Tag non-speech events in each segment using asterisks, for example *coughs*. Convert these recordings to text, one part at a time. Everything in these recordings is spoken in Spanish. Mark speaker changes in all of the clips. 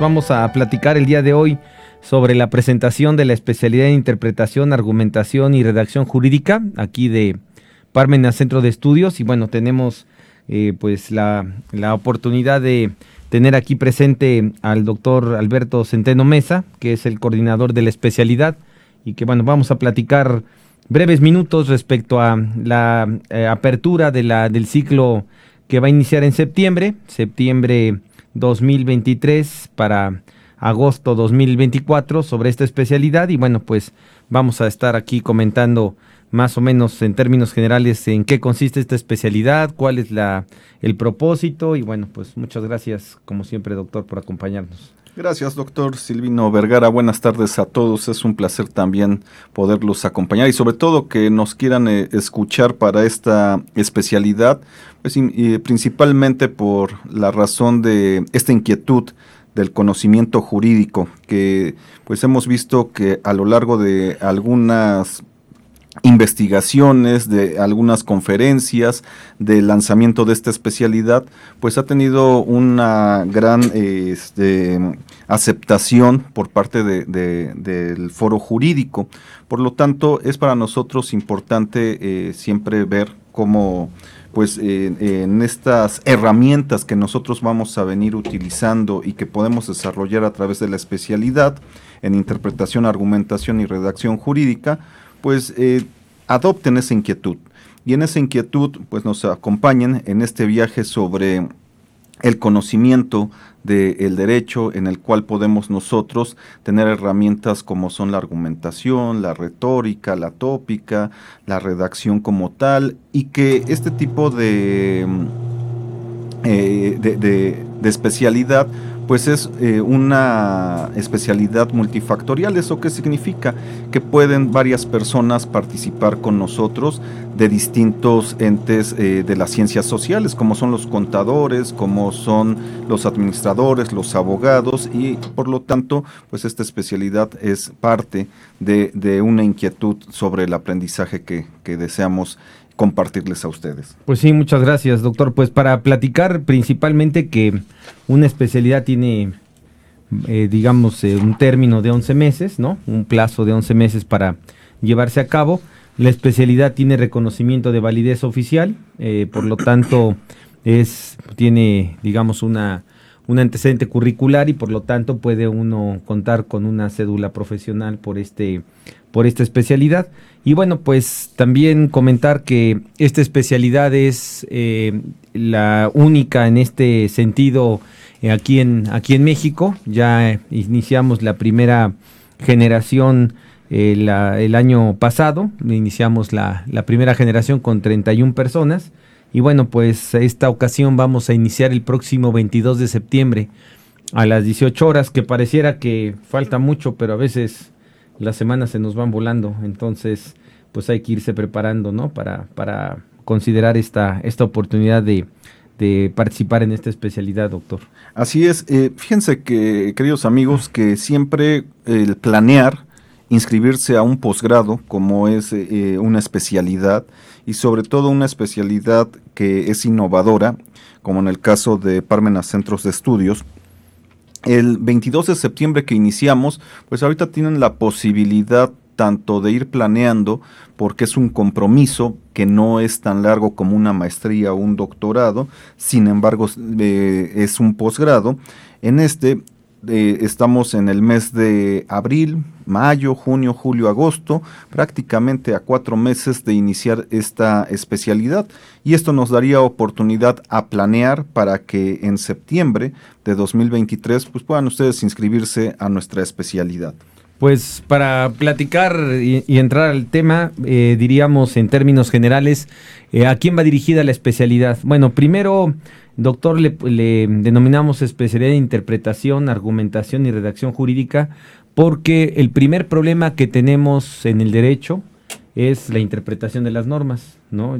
Speaker 1: Vamos a platicar el día de hoy sobre la presentación de la especialidad de interpretación, argumentación y redacción jurídica aquí de Parmenas Centro de Estudios. Y bueno, tenemos eh, pues la, la, oportunidad de tener aquí presente al doctor Alberto Centeno Mesa, que es el coordinador de la especialidad. Y que bueno, vamos a platicar breves minutos respecto a la eh, apertura de la, del ciclo que va a iniciar en septiembre, septiembre 2023 para agosto 2024 sobre esta especialidad y bueno pues vamos a estar aquí comentando más o menos en términos generales en qué consiste esta especialidad, cuál es la el propósito y bueno pues muchas gracias como siempre doctor por acompañarnos.
Speaker 2: Gracias, doctor Silvino Vergara. Buenas tardes a todos. Es un placer también poderlos acompañar y sobre todo que nos quieran eh, escuchar para esta especialidad, pues, y, principalmente por la razón de esta inquietud del conocimiento jurídico que pues hemos visto que a lo largo de algunas investigaciones, de algunas conferencias, de lanzamiento de esta especialidad, pues ha tenido una gran este, aceptación por parte de, del foro jurídico. Por lo tanto, es para nosotros importante eh, siempre ver cómo pues en estas herramientas que nosotros vamos a venir utilizando y que podemos desarrollar a través de la especialidad en interpretación, argumentación y redacción jurídica, pues eh, adopten esa inquietud. Y en esa inquietud, pues nos acompañen en este viaje sobre el conocimiento del derecho en el cual podemos nosotros tener herramientas como son la argumentación, la retórica, la tópica, la redacción como tal, y que este tipo de, eh, de especialidad pues es eh, una especialidad multifactorial. ¿Eso qué significa? Que pueden varias personas participar con nosotros de distintos entes eh, de las ciencias sociales, como son los contadores, como son los administradores, los abogados, y por lo tanto, pues esta especialidad es parte de, una inquietud sobre el aprendizaje que, que deseamos compartirles a ustedes.
Speaker 1: Pues sí, muchas gracias, doctor. Pues para platicar principalmente que una especialidad tiene, eh, digamos, eh, un término de 11 meses, ¿no? Un plazo de 11 meses para llevarse a cabo. La especialidad tiene reconocimiento de validez oficial, eh, por lo tanto, es, tiene, digamos, una, un antecedente curricular y por lo tanto puede uno contar con una cédula profesional por este por esta especialidad. Y bueno, pues también comentar que esta especialidad es eh, la única en este sentido eh, aquí, en, aquí en México. Ya iniciamos la primera generación eh, el año pasado, iniciamos la, la primera generación con 31 personas. Y bueno, pues esta ocasión vamos a iniciar el próximo 22 de septiembre a las 18 horas, que pareciera que falta mucho, pero a veces las semanas se nos van volando, entonces pues hay que irse preparando, ¿no? Para, para considerar esta, esta oportunidad de, participar en esta especialidad, doctor.
Speaker 2: Así es, eh, fíjense que, queridos amigos, que siempre el planear inscribirse a un posgrado, como es eh, una especialidad, y sobre todo una especialidad que es innovadora, como en el caso de Parmenas Centros de Estudios, el 22 de septiembre que iniciamos, pues ahorita tienen la posibilidad tanto de ir planeando, porque es un compromiso que no es tan largo como una maestría o un doctorado, sin embargo eh, es un posgrado. En este estamos en el mes de abril, mayo, junio, julio, agosto, prácticamente a cuatro meses de iniciar esta especialidad y esto nos daría oportunidad a planear para que en septiembre de 2023 pues puedan ustedes inscribirse a nuestra especialidad.
Speaker 1: Pues para platicar y, entrar al tema, eh, diríamos en términos generales, eh, ¿a quién va dirigida la especialidad? Bueno, primero, doctor, le, denominamos especialidad de interpretación, argumentación y redacción jurídica, porque el primer problema que tenemos en el derecho es la interpretación de las normas, ¿no?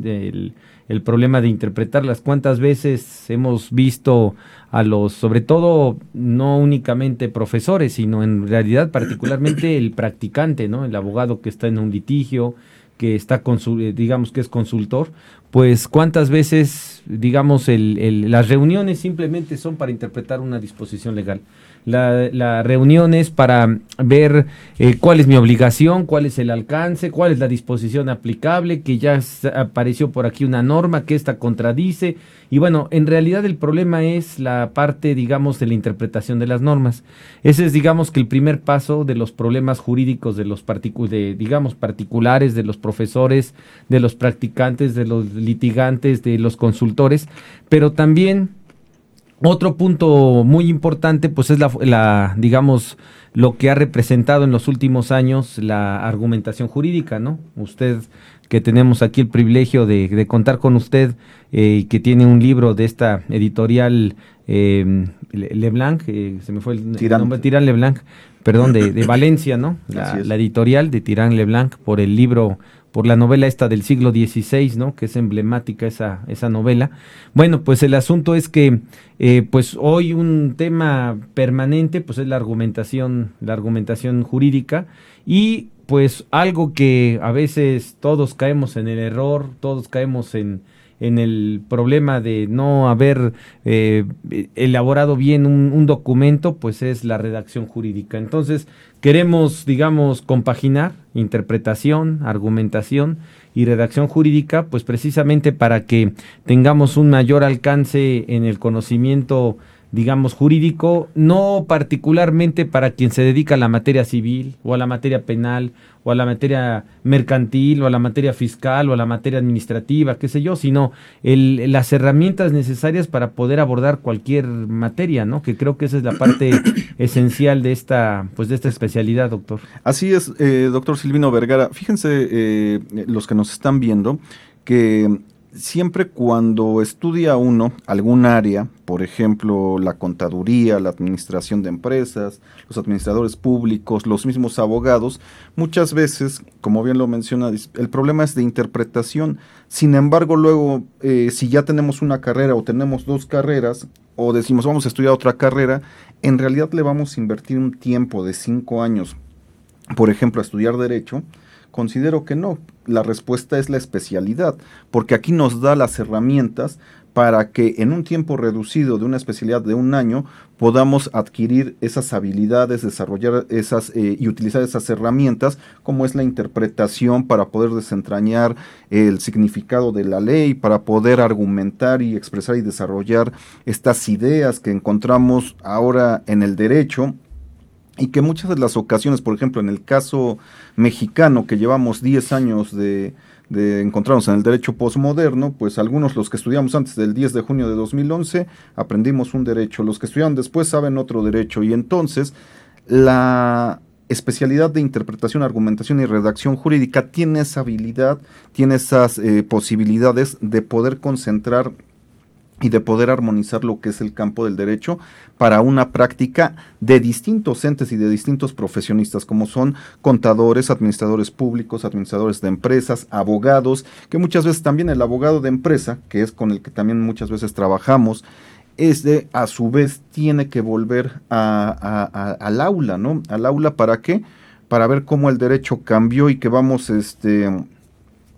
Speaker 1: El problema de interpretarlas. ¿Cuántas veces hemos visto a los, sobre todo, no únicamente profesores, sino en realidad particularmente el practicante, ¿no? El abogado que está en un litigio, que está, eh, digamos que es consultor, pues cuántas veces, digamos, el, las reuniones simplemente son para interpretar una disposición legal. La, reunión es para ver eh, cuál es mi obligación, cuál es el alcance, cuál es la disposición aplicable, que ya apareció por aquí una norma que esta contradice. Y bueno, en realidad el problema es la parte, digamos, de la interpretación de las normas. Ese es, digamos, que el primer paso de los problemas jurídicos de los de, digamos, particulares, de los profesores, de los practicantes, de los litigantes, de los consultores, pero también otro punto muy importante, pues es la, digamos, lo que ha representado en los últimos años la argumentación jurídica, ¿no? Usted que tenemos aquí el privilegio de, contar con usted eh, que tiene un libro de esta editorial eh, Leblanc, eh, se me fue el, nombre, Tirán Leblanc, perdón, de, de *laughs* Valencia, ¿no? La, la, editorial de Tirán Leblanc por el libro por la novela esta del siglo XVI, ¿no? Que es emblemática esa, esa novela. Bueno, pues el asunto es que, eh, pues hoy un tema permanente, pues es la argumentación, la argumentación jurídica y pues algo que a veces todos caemos en el error, todos caemos en, en el problema de no haber eh, elaborado bien un, un, documento, pues es la redacción jurídica. Entonces, queremos, digamos, compaginar interpretación, argumentación y redacción jurídica, pues precisamente para que tengamos un mayor alcance en el conocimiento digamos, jurídico, no particularmente para quien se dedica a la materia civil o a la materia penal o a la materia mercantil o a la materia fiscal o a la materia administrativa, qué sé yo, sino el, las herramientas necesarias para poder abordar cualquier materia, ¿no? Que creo que esa es la parte *coughs* esencial de esta, pues de esta especialidad, doctor.
Speaker 2: Así es, eh, doctor Silvino Vergara. Fíjense eh, los que nos están viendo que siempre cuando estudia uno algún área, por ejemplo, la contaduría, la administración de empresas, los administradores públicos, los mismos abogados, muchas veces, como bien lo menciona, el problema es de interpretación. Sin embargo, luego, eh, si ya tenemos una carrera o tenemos dos carreras, o decimos vamos a estudiar otra carrera, en realidad le vamos a invertir un tiempo de cinco años, por ejemplo, a estudiar derecho, Considero que no. La respuesta es la especialidad, porque aquí nos da las herramientas para que en un tiempo reducido de una especialidad de un año podamos adquirir esas habilidades, desarrollar esas eh, y utilizar esas herramientas como es la interpretación para poder desentrañar el significado de la ley, para poder argumentar y expresar y desarrollar estas ideas que encontramos ahora en el derecho y que muchas de las ocasiones, por ejemplo, en el caso mexicano, que llevamos 10 años de, de encontrarnos en el derecho posmoderno, pues algunos los que estudiamos antes del 10 de junio de 2011 aprendimos un derecho, los que estudiaron después saben otro derecho. Y entonces la especialidad de interpretación, argumentación y redacción jurídica tiene esa habilidad, tiene esas eh, posibilidades de poder concentrar y de poder armonizar lo que es el campo del derecho para una práctica de distintos entes y de distintos profesionistas, como son contadores, administradores públicos, administradores de empresas, abogados, que muchas veces también el abogado de empresa, que es con el que también muchas veces trabajamos, este a su vez tiene que volver al aula, ¿no? Al aula para qué? Para ver cómo el derecho cambió y que vamos, este,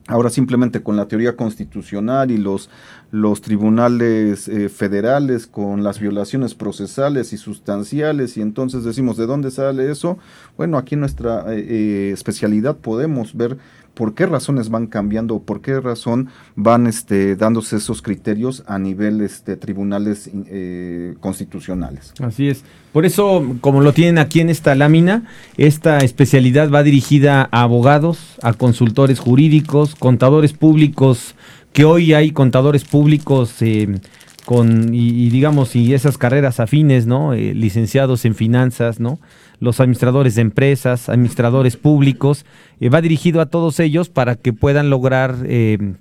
Speaker 2: ahora simplemente con la teoría constitucional y los los tribunales eh, federales con las violaciones procesales y sustanciales y entonces decimos, ¿de dónde sale eso? Bueno, aquí en nuestra eh, eh, especialidad podemos ver por qué razones van cambiando, por qué razón van este, dándose esos criterios a nivel este, tribunales constitucionales.
Speaker 1: Así es. Por eso, como lo tienen aquí en esta lámina, esta especialidad va dirigida a abogados, a consultores jurídicos, contadores públicos, que hoy hay contadores públicos eh, con, y, digamos, y esas carreras afines, ¿no? Eh, licenciados en finanzas, ¿no? Los administradores de empresas, administradores públicos, eh, va dirigido a todos ellos para que puedan lograr,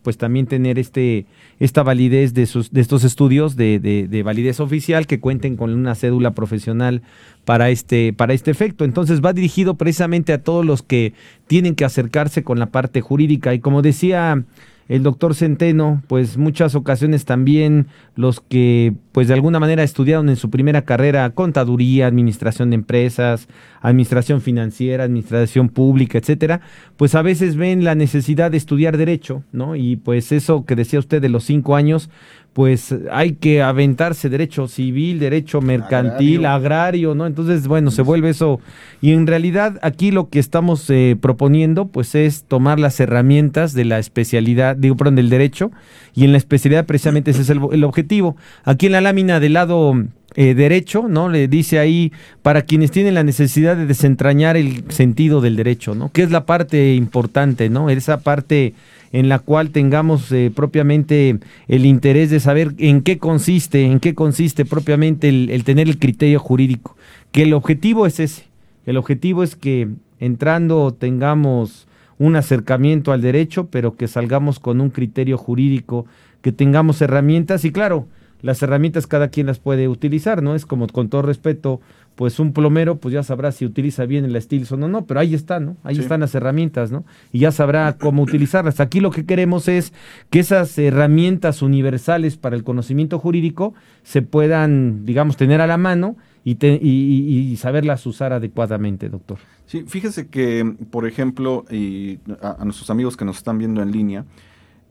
Speaker 1: pues también tener este, esta validez de, sus, de estos estudios de, de, validez oficial, que cuenten con una cédula profesional para este, para este efecto. Entonces va dirigido precisamente a todos los que tienen que acercarse con la parte jurídica. Y como decía el doctor Centeno, pues muchas ocasiones también los que pues de alguna manera estudiaron en su primera carrera contaduría, administración de empresas, administración financiera, administración pública, etcétera, pues a veces ven la necesidad de estudiar derecho, ¿no? Y pues eso que decía usted de los cinco años, pues hay que aventarse derecho civil, derecho mercantil, agrario, ¿no? Entonces, bueno, se vuelve eso. Y en realidad aquí lo que estamos eh, proponiendo, pues es tomar las herramientas de la especialidad, digo, perdón, del derecho, y en la especialidad precisamente ese es el, objetivo. Aquí en la lámina del lado eh, derecho, ¿no? Le dice ahí, para quienes tienen la necesidad de desentrañar el sentido del derecho, ¿no? Que es la parte importante, ¿no? Esa parte en la cual tengamos eh, propiamente el interés de saber en qué consiste, en qué consiste propiamente el, tener el criterio jurídico. Que el objetivo es ese. El objetivo es que entrando tengamos un acercamiento al derecho, pero que salgamos con un criterio jurídico, que tengamos herramientas y claro, las herramientas cada quien las puede utilizar, ¿no? Es como con todo respeto, pues un plomero, pues ya sabrá si utiliza bien el Stilson o no, pero ahí está, ¿no? Ahí están las herramientas, ¿no? Y ya sabrá cómo utilizarlas. Aquí lo que queremos es que esas herramientas universales para el conocimiento jurídico se puedan, digamos, tener a la mano y, y, saberlas usar adecuadamente, doctor.
Speaker 2: Sí, fíjese que, por ejemplo, y a, nuestros amigos que nos están viendo en línea,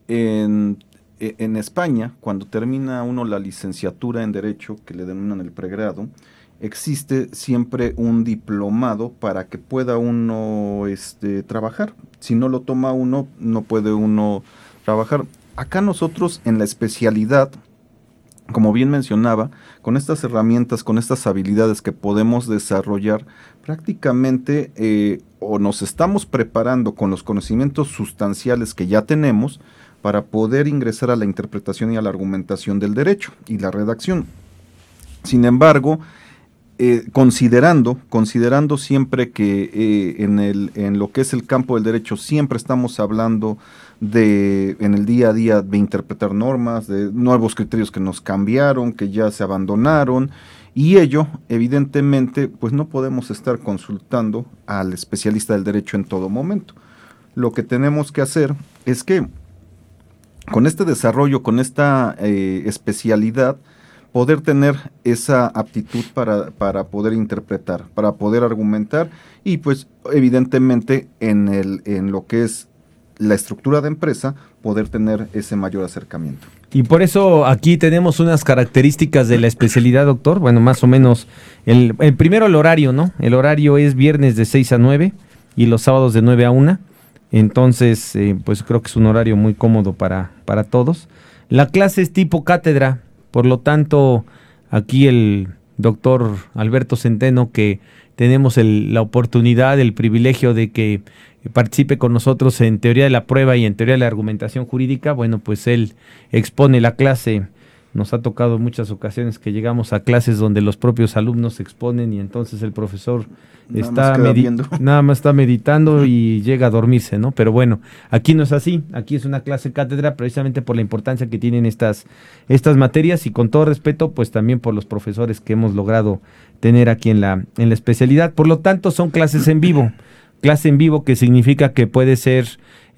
Speaker 2: en, en España, cuando termina uno la licenciatura en Derecho, que le denominan el pregrado, existe siempre un diplomado para que pueda uno este, trabajar. Si no lo toma uno, no puede uno trabajar. Acá nosotros en la especialidad, como bien mencionaba, con estas herramientas, con estas habilidades que podemos desarrollar, prácticamente eh, o nos estamos preparando con los conocimientos sustanciales que ya tenemos para poder ingresar a la interpretación y a la argumentación del derecho y la redacción. Sin embargo, eh, considerando, considerando siempre que eh, en, el, en lo que es el campo del derecho siempre estamos hablando de en el día a día de interpretar normas, de nuevos criterios que nos cambiaron, que ya se abandonaron, y ello, evidentemente, pues no podemos estar consultando al especialista del derecho en todo momento. Lo que tenemos que hacer es que con este desarrollo, con esta eh, especialidad, poder tener esa aptitud para, para, poder interpretar, para poder argumentar y pues evidentemente en, el, en lo que es la estructura de empresa, poder tener ese mayor acercamiento.
Speaker 1: Y por eso aquí tenemos unas características de la especialidad, doctor. Bueno, más o menos, el, primero el horario, ¿no? El horario es viernes de 6 a 9 y los sábados de 9 a 1. Entonces, eh, pues creo que es un horario muy cómodo para, para todos. La clase es tipo cátedra, por lo tanto, aquí el doctor Alberto Centeno, que tenemos la oportunidad, el privilegio de que participe con nosotros en teoría de la prueba y en teoría de la argumentación jurídica, bueno, pues él expone la clase nos ha tocado muchas ocasiones que llegamos a clases donde los propios alumnos se exponen y entonces el profesor nada está más *laughs* nada más está meditando y llega a dormirse, ¿no? Pero bueno, aquí no es así, aquí es una clase cátedra precisamente por la importancia que tienen estas, estas materias y con todo respeto, pues también por los profesores que hemos logrado tener aquí en la, en la especialidad. Por lo tanto, son clases en vivo. Clase en vivo que significa que puede ser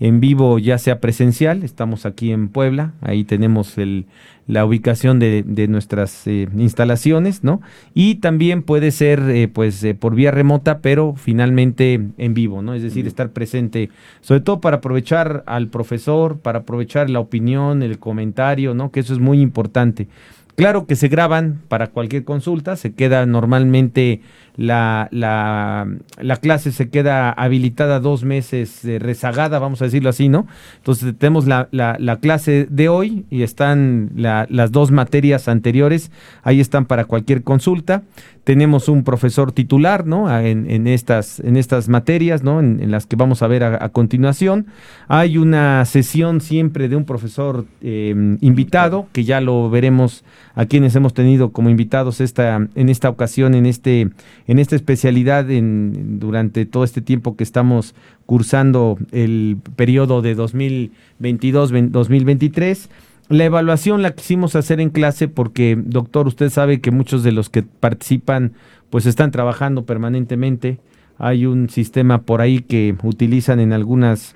Speaker 1: en vivo ya sea presencial, estamos aquí en Puebla, ahí tenemos el, la ubicación de, de nuestras eh, instalaciones, ¿no? Y también puede ser eh, pues eh, por vía remota, pero finalmente en vivo, ¿no? Es decir, estar presente, sobre todo para aprovechar al profesor, para aprovechar la opinión, el comentario, ¿no? Que eso es muy importante. Claro que se graban para cualquier consulta, se queda normalmente la, la, la, clase se queda habilitada dos meses rezagada, vamos a decirlo así, ¿no? Entonces tenemos la, la clase de hoy y están las dos materias anteriores, ahí están para cualquier consulta. Tenemos un profesor titular, ¿no? En, en estas, en estas materias, ¿no? En, las que vamos a ver a, continuación. Hay una sesión siempre de un profesor eh, invitado, que ya lo veremos a quienes hemos tenido como invitados esta, en esta ocasión, en, este, en esta especialidad, en, durante todo este tiempo que estamos cursando el periodo de 2022-2023. La evaluación la quisimos hacer en clase porque, doctor, usted sabe que muchos de los que participan pues están trabajando permanentemente. Hay un sistema por ahí que utilizan en algunas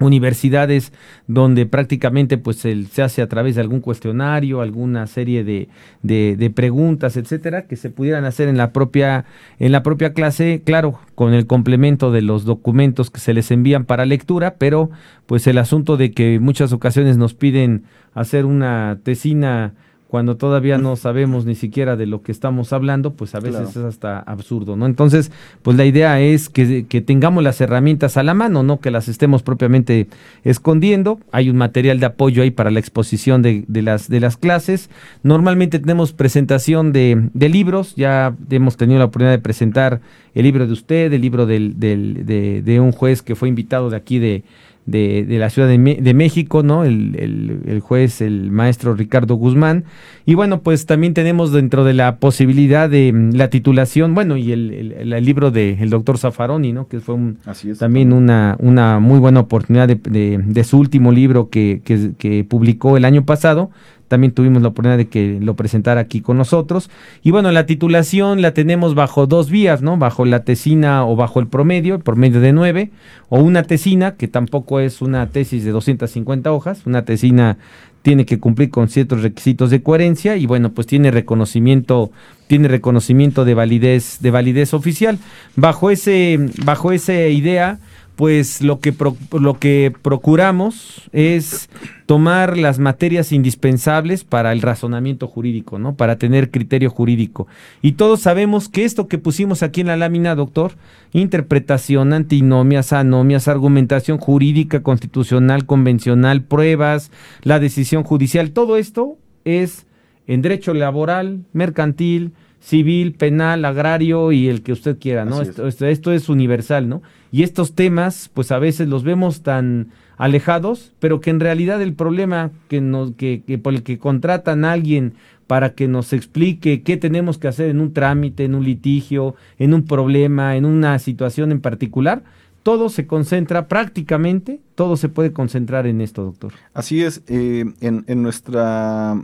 Speaker 1: universidades donde prácticamente pues se hace a través de algún cuestionario, alguna serie de, de, preguntas, etcétera, que se pudieran hacer en la propia, en la propia clase, claro, con el complemento de los documentos que se les envían para lectura, pero pues el asunto de que muchas ocasiones nos piden hacer una tesina cuando todavía no sabemos ni siquiera de lo que estamos hablando, pues a veces es hasta absurdo, ¿no? Entonces, pues la idea es que, que, tengamos las herramientas a la mano, no que las estemos propiamente escondiendo. Hay un material de apoyo ahí para la exposición de, de las, de las clases. Normalmente tenemos presentación de, de, libros, ya hemos tenido la oportunidad de presentar el libro de usted, el libro del, del, de, de un juez que fue invitado de aquí de de, de la Ciudad de, de México, ¿no? El, el, el, juez, el maestro Ricardo Guzmán. Y bueno, pues también tenemos dentro de la posibilidad de mm, la titulación, bueno, y el, el libro del el doctor Zaffaroni, ¿no? Que fue un, también una, una muy buena oportunidad de, de, de su último libro que, que, que publicó el año pasado, también tuvimos la oportunidad de que lo presentara aquí con nosotros. Y bueno, la titulación la tenemos bajo dos vías, ¿no? Bajo la tesina o bajo el promedio, el promedio de nueve, o una tesina, que tampoco es una tesis de 250 hojas, una tesina tiene que cumplir con ciertos requisitos de coherencia y bueno, pues tiene reconocimiento tiene reconocimiento de validez de validez oficial. Bajo ese bajo esa idea pues lo que, lo que procuramos es tomar las materias indispensables para el razonamiento jurídico, ¿no? Para tener criterio jurídico. Y todos sabemos que esto que pusimos aquí en la lámina, doctor, interpretación, antinomias, anomias, argumentación jurídica, constitucional, convencional, pruebas, la decisión judicial, todo esto es en derecho laboral, mercantil, civil, penal, agrario y el que usted quiera, ¿no? Esto, esto, es universal, ¿no? Y estos temas, pues a veces los vemos tan alejados, pero que en realidad el problema que, nos, que, que por el que contratan a alguien para que nos explique qué tenemos que hacer en un trámite, en un litigio, en un problema, en una situación en particular, todo se concentra prácticamente, todo se puede concentrar en esto, doctor.
Speaker 2: Así es, eh, en, en nuestra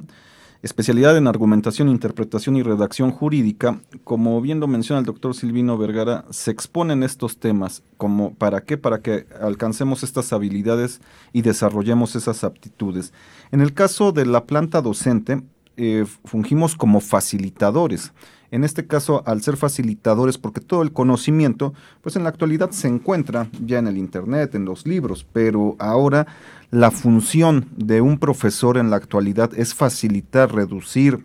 Speaker 2: especialidad en argumentación, interpretación y redacción jurídica, como bien lo menciona el doctor Silvino Vergara, se exponen estos temas como para qué, para que alcancemos estas habilidades y desarrollemos esas aptitudes. En el caso de la planta docente, eh, fungimos como facilitadores. En este caso, al ser facilitadores, porque todo el conocimiento, pues en la actualidad se encuentra ya en el Internet, en los libros, pero ahora la función de un profesor en la actualidad es facilitar, reducir,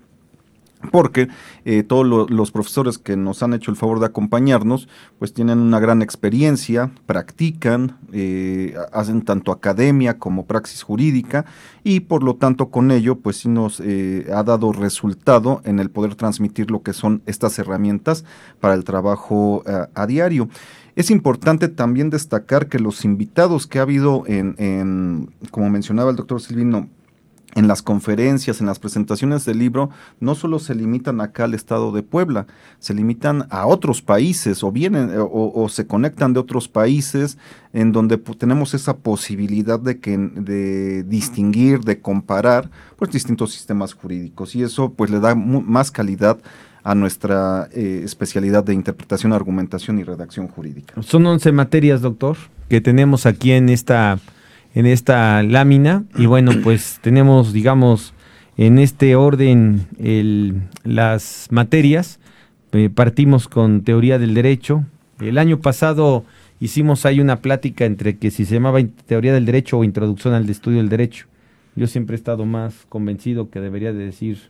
Speaker 2: porque eh, todos los profesores que nos han hecho el favor de acompañarnos, pues tienen una gran experiencia, practican, eh, hacen tanto academia como praxis jurídica y por lo tanto con ello pues sí nos eh, ha dado resultado en el poder transmitir lo que son estas herramientas para el trabajo a diario. Es importante también destacar que los invitados que ha habido en, como mencionaba el doctor Silvino, en las conferencias, en las presentaciones del libro, no solo se limitan acá al estado de Puebla, se limitan a otros países o vienen o, se conectan de otros países en donde tenemos esa posibilidad de que de distinguir, de comparar pues distintos sistemas jurídicos. Y eso pues le da más calidad a nuestra eh, especialidad de interpretación, argumentación y redacción jurídica.
Speaker 1: Son 11 materias, doctor, que tenemos aquí en esta en esta lámina y bueno, pues tenemos, digamos, en este orden las materias. Eh, partimos con teoría del derecho. El año pasado hicimos ahí una plática entre que si se llamaba teoría del derecho o introducción al estudio del derecho. Yo siempre he estado más convencido que debería de decir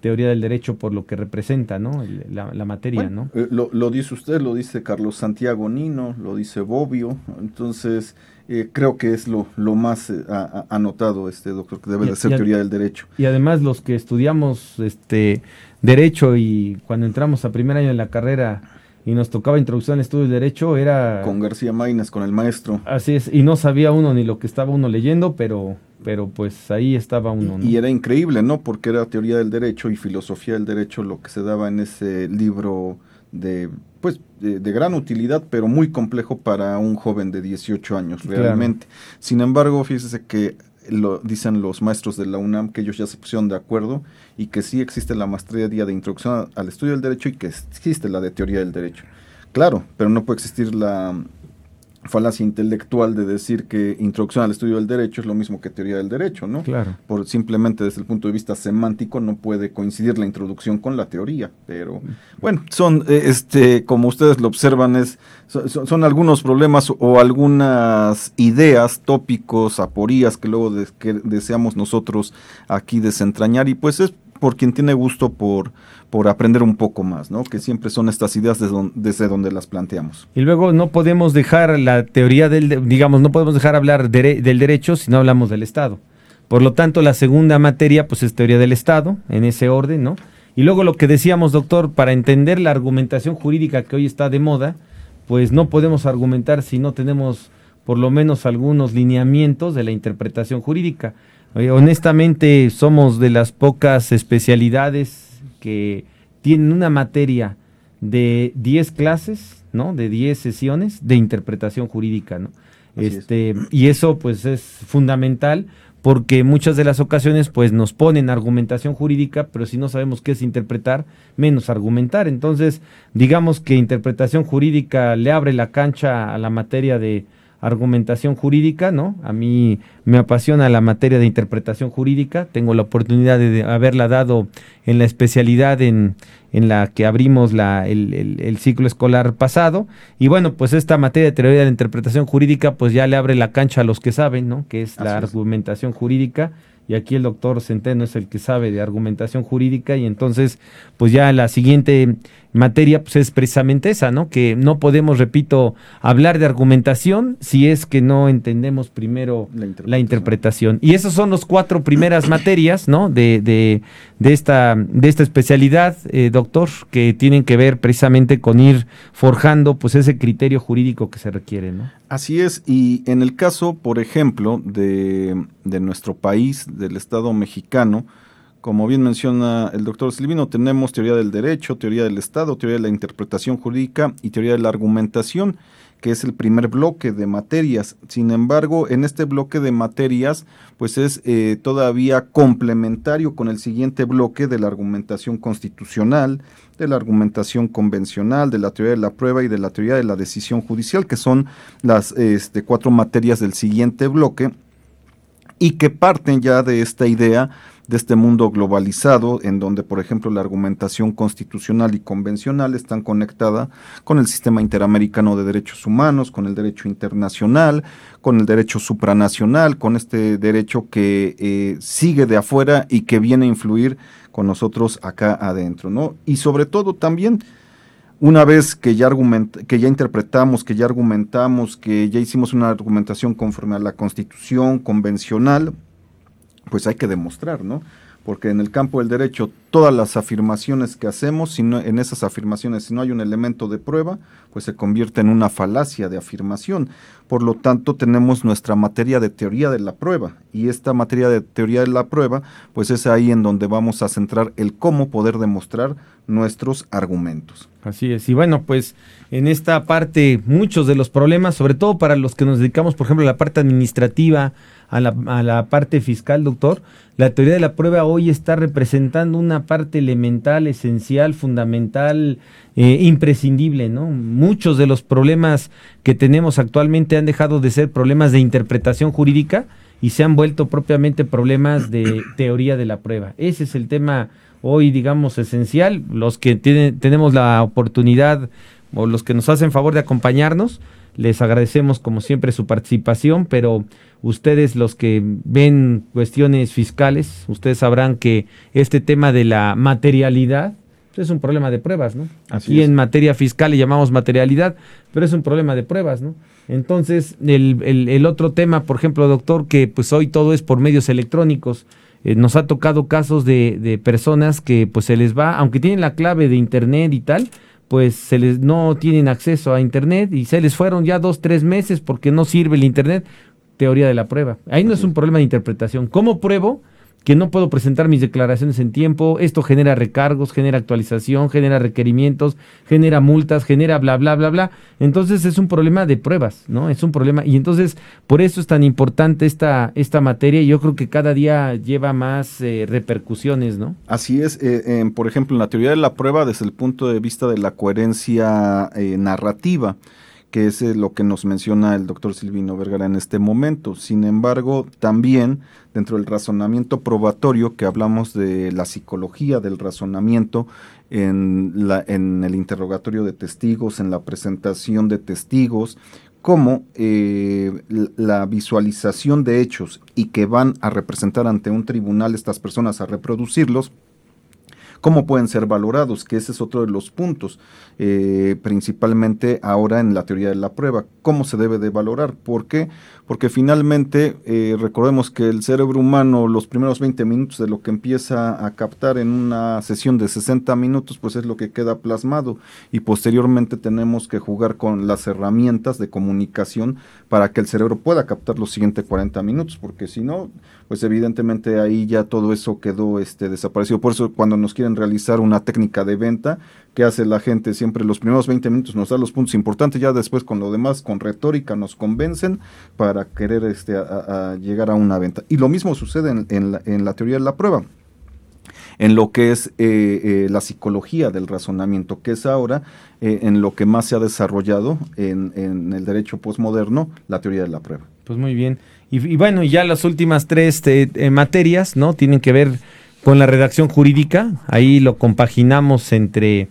Speaker 1: teoría del derecho por lo que representa, ¿no? La, materia, ¿no?
Speaker 2: Eh, lo, dice usted, lo dice Carlos Santiago Nino, lo dice Bobbio, entonces eh, creo que es lo, lo más eh, anotado, este doctor, que debe de ser teoría del derecho.
Speaker 1: Y además los que estudiamos este derecho y cuando entramos a primer año de la carrera y nos tocaba introducción al estudio del derecho era...
Speaker 2: Con García Maínez, con el maestro.
Speaker 1: Así es, y no sabía uno ni lo que estaba uno leyendo, pero pero pues ahí estaba uno.
Speaker 2: Y era increíble, ¿no? Porque era teoría del derecho y filosofía del derecho lo que se daba en ese libro de pues de, gran utilidad, pero muy complejo para un joven de 18 años realmente. Sin embargo, fíjese que lo dicen los maestros de la UNAM que ellos ya se pusieron de acuerdo y que sí existe la maestría de introducción al estudio del derecho y que existe la de teoría del derecho. Claro, pero no puede existir la falacia intelectual de decir que introducción al estudio del derecho es lo mismo que teoría del derecho, ¿no?
Speaker 1: Claro.
Speaker 2: Por simplemente desde el punto de vista semántico no puede coincidir la introducción con la teoría, pero bueno, son eh, este como ustedes lo observan es son, algunos problemas o algunas ideas, tópicos, aporías que luego que deseamos nosotros aquí desentrañar y pues es por quien tiene gusto por, por aprender un poco más, ¿no? Que siempre son estas ideas desde donde, las planteamos.
Speaker 1: Y luego no podemos dejar la teoría del, digamos, no podemos dejar hablar del derecho si no hablamos del Estado. Por lo tanto, la segunda materia, pues es teoría del Estado, en ese orden, ¿no? Y luego lo que decíamos, doctor, para entender la argumentación jurídica que hoy está de moda, pues no podemos argumentar si no tenemos por lo menos algunos lineamientos de la interpretación jurídica honestamente somos de las pocas especialidades que tienen una materia de 10 clases, ¿no? De 10 sesiones de interpretación jurídica, ¿no? este, y eso pues es fundamental porque muchas de las ocasiones pues nos ponen argumentación jurídica, pero si no sabemos qué es interpretar, menos argumentar. Entonces, digamos que interpretación jurídica le abre la cancha a la materia de argumentación jurídica, ¿no? A mí me apasiona la materia de interpretación jurídica, tengo la oportunidad de haberla dado en la especialidad en, en la que abrimos la, el, el, ciclo escolar pasado, y bueno, pues esta materia de teoría de la interpretación jurídica, pues ya le abre la cancha a los que saben, ¿no? Que es la argumentación jurídica, y aquí el doctor Centeno es el que sabe de argumentación jurídica, y entonces, pues ya la siguiente materia pues es precisamente esa, ¿no? Que no podemos, repito, hablar de argumentación si es que no entendemos primero la interpretación. Y esas son las cuatro primeras *clears throat* materias, ¿no? De, de, de, esta, de esta especialidad, eh, doctor, que tienen que ver precisamente con ir forjando pues ese criterio jurídico que se requiere, ¿no?
Speaker 2: Así es, y en el caso, por ejemplo, de, de nuestro país, del Estado mexicano, como bien menciona el doctor Silvino, tenemos teoría del derecho, teoría del Estado, teoría de la interpretación jurídica y teoría de la argumentación, que es el primer bloque de materias. Sin embargo, en este bloque de materias, pues es eh, todavía complementario con el siguiente bloque de la argumentación constitucional, de la argumentación convencional, de la teoría de la prueba y de la teoría de la decisión judicial, que son las este, cuatro materias del siguiente bloque y que parten ya de esta idea de este mundo globalizado, en donde, por ejemplo, la argumentación constitucional y convencional están conectada con el sistema interamericano de derechos humanos, con el derecho internacional, con el derecho supranacional, con este derecho que eh, sigue de afuera y que viene a influir con nosotros acá adentro, ¿no? Y sobre todo también una vez que ya, que ya interpretamos, que ya argumentamos, que ya hicimos una argumentación conforme a la constitución convencional, pues hay que demostrar, ¿no? Porque en el campo del derecho, todas las afirmaciones que hacemos, si no, en esas afirmaciones, si no hay un elemento de prueba, pues se convierte en una falacia de afirmación. Por lo tanto, tenemos nuestra materia de teoría de la prueba. Y esta materia de teoría de la prueba, pues es ahí en donde vamos a centrar el cómo poder demostrar nuestros argumentos.
Speaker 1: Así es. Y bueno, pues en esta parte, muchos de los problemas, sobre todo para los que nos dedicamos, por ejemplo, a la parte administrativa, a la, a la, parte fiscal, doctor, la teoría de la prueba hoy está representando una parte elemental, esencial, fundamental, eh, imprescindible, ¿no? Muchos de los problemas que tenemos actualmente han dejado de ser problemas de interpretación jurídica y se han vuelto propiamente problemas de *coughs* teoría de la prueba. Ese es el tema hoy, digamos, esencial. Los que tienen, tenemos la oportunidad o los que nos hacen favor de acompañarnos, Les agradecemos como siempre su participación, pero ustedes los que ven cuestiones fiscales, ustedes sabrán que este tema de la materialidad es un problema de pruebas, ¿no? Aquí en materia fiscal le llamamos materialidad, pero es un problema de pruebas, ¿no? Entonces, el, el, otro tema, por ejemplo, doctor, que pues hoy todo es por medios electrónicos, eh, nos ha tocado casos de, de, personas que pues se les va, aunque tienen la clave de internet y tal, pues se les no tienen acceso a internet y se les fueron ya dos, tres meses porque no sirve el internet. Teoría de la prueba. Ahí no es un problema de interpretación. ¿Cómo pruebo? Que no puedo presentar mis declaraciones en tiempo, esto genera recargos, genera actualización, genera requerimientos, genera multas, genera bla, bla, bla, bla. Entonces es un problema de pruebas, ¿no? Es un problema. Y entonces por eso es tan importante esta, esta materia y yo creo que cada día lleva más eh, repercusiones, ¿no?
Speaker 2: Así es. Eh, por ejemplo, en la teoría de la prueba, desde el punto de vista de la coherencia eh, narrativa, que es eh, lo que nos menciona el doctor Silvino Vergara en este momento. Sin embargo, también dentro del razonamiento probatorio, que hablamos de la psicología del razonamiento en, el interrogatorio de testigos, en la presentación de testigos, como eh, la visualización de hechos y que van a representar ante un tribunal estas personas a reproducirlos, cómo pueden ser valorados, que ese es otro de los puntos, eh, principalmente ahora en la teoría de la prueba, cómo se debe de valorar, ¿por qué? Porque finalmente eh, recordemos que el cerebro humano los primeros 20 minutos de lo que empieza a captar en una sesión de 60 minutos, pues es lo que queda plasmado y posteriormente tenemos que jugar con las herramientas de comunicación para que el cerebro pueda captar los siguientes 40 minutos, porque si no, pues evidentemente ahí ya todo eso quedó este, desaparecido. Por eso cuando nos quieren realizar una técnica de venta, que hace la gente siempre los primeros 20 minutos nos da los puntos importantes, ya después con lo demás, con retórica nos convencen para querer este, a, llegar a una venta. Y lo mismo sucede en, la, teoría de la prueba en lo que es eh, eh, la psicología del razonamiento, que es ahora eh, en lo que más se ha desarrollado en, en el derecho postmoderno, la teoría de la prueba.
Speaker 1: Pues muy bien. Y, bueno, ya las últimas tres eh, eh, materias, ¿no? Tienen que ver con la redacción jurídica. Ahí lo compaginamos entre